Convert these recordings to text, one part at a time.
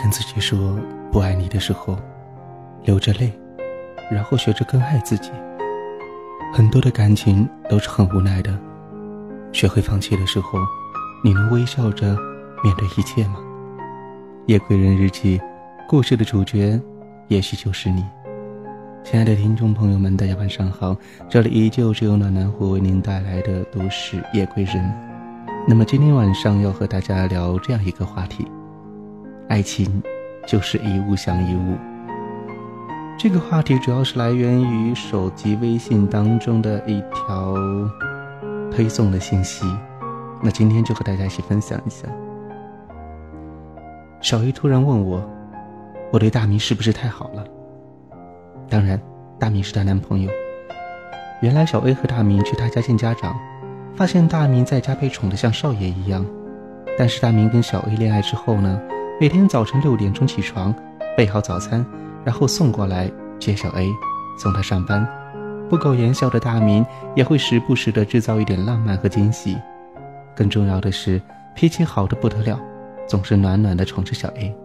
跟自己说不爱你的时候，流着泪，然后学着更爱自己。很多的感情都是很无奈的，学会放弃的时候，你能微笑着面对一切吗？夜归人日记，故事的主角，也许就是你。亲爱的听众朋友们，大家晚上好，这里依旧是由暖暖虎为您带来的都市夜归人。那么今天晚上要和大家聊这样一个话题：爱情就是一物降一物。这个话题主要是来源于手机微信当中的一条推送的信息，那今天就和大家一起分享一下。小 A 突然问我，我对大明是不是太好了？当然，大明是她男朋友。原来小 A 和大明去他家见家长，发现大明在家被宠得像少爷一样。但是大明跟小 A 恋爱之后呢，每天早晨六点钟起床，备好早餐。然后送过来接小 A，送他上班。不苟言笑的大明也会时不时的制造一点浪漫和惊喜。更重要的是，脾气好的不得了，总是暖暖的宠着小 A。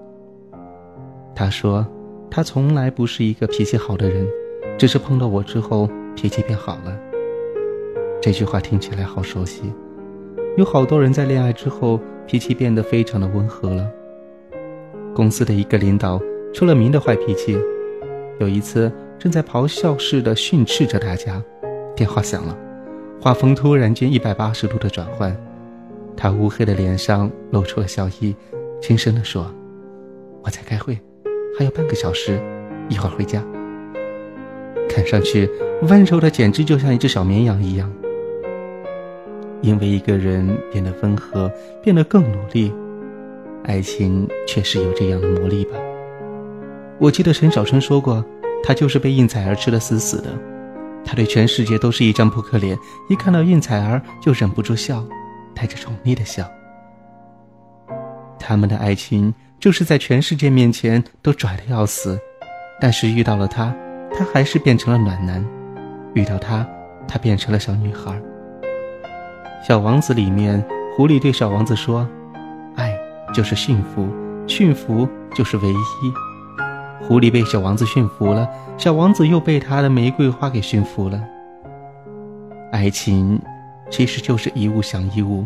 他说，他从来不是一个脾气好的人，只是碰到我之后脾气变好了。这句话听起来好熟悉，有好多人在恋爱之后脾气变得非常的温和了。公司的一个领导。出了名的坏脾气，有一次正在咆哮似的训斥着大家，电话响了，画风突然间一百八十度的转换，他乌黑的脸上露出了笑意，轻声地说：“我在开会，还有半个小时，一会儿回家。”看上去温柔的简直就像一只小绵羊一样。因为一个人变得温和，变得更努力，爱情确实有这样的魔力吧。我记得陈小春说过，他就是被应采儿吃得死死的。他对全世界都是一张扑克脸，一看到应采儿就忍不住笑，带着宠溺的笑。他们的爱情就是在全世界面前都拽得要死，但是遇到了他，他还是变成了暖男；遇到他，他变成了小女孩。小王子里面，狐狸对小王子说：“就是驯服，驯服就是唯一。”狐狸被小王子驯服了，小王子又被他的玫瑰花给驯服了。爱情其实就是一物降一物，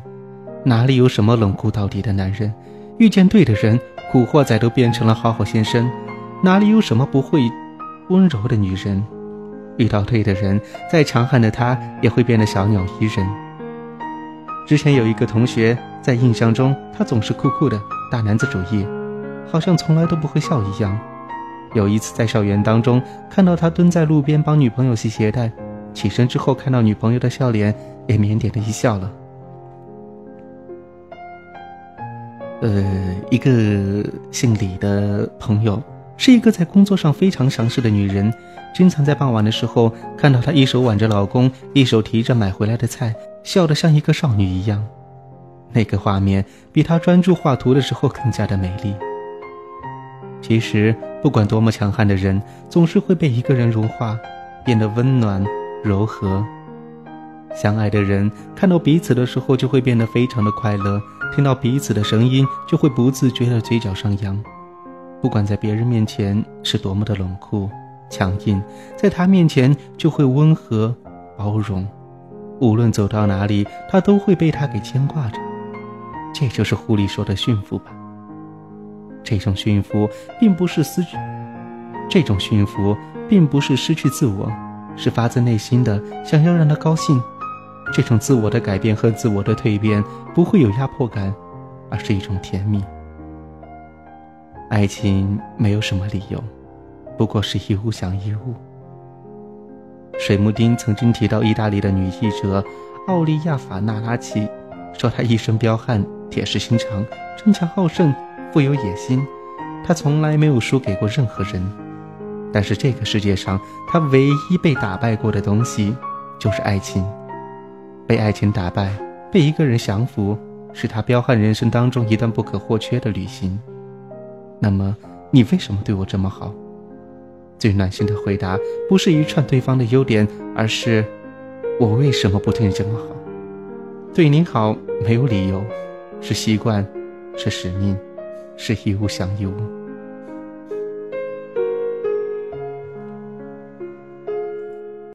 哪里有什么冷酷到底的男人？遇见对的人，古惑仔都变成了好好先生；哪里有什么不会温柔的女人？遇到对的人，再强悍的他也会变得小鸟依人。之前有一个同学在印象中，他总是酷酷的大男子主义，好像从来都不会笑一样。有一次在校园当中看到他蹲在路边帮女朋友系鞋带，起身之后看到女朋友的笑脸，也腼腆的一笑了。呃，一个姓李的朋友，是一个在工作上非常强势的女人，经常在傍晚的时候看到她一手挽着老公，一手提着买回来的菜，笑得像一个少女一样。那个画面比她专注画图的时候更加的美丽。其实，不管多么强悍的人，总是会被一个人融化，变得温暖、柔和。相爱的人看到彼此的时候，就会变得非常的快乐；听到彼此的声音，就会不自觉的嘴角上扬。不管在别人面前是多么的冷酷、强硬，在他面前就会温和、包容。无论走到哪里，他都会被他给牵挂着。这就是狐狸说的驯服吧。这种驯服并不是失去，这种驯服并不是失去自我，是发自内心的想要让他高兴。这种自我的改变和自我的蜕变不会有压迫感，而是一种甜蜜。爱情没有什么理由，不过是一物降一物。水木丁曾经提到意大利的女记者奥利亚法纳拉奇，说她一生彪悍、铁石心肠、争强好胜。富有野心，他从来没有输给过任何人。但是这个世界上，他唯一被打败过的东西，就是爱情。被爱情打败，被一个人降服，是他彪悍人生当中一段不可或缺的旅行。那么，你为什么对我这么好？最暖心的回答，不是一串对方的优点，而是我为什么不对你这么好？对你好没有理由，是习惯，是使命。是一物降一物。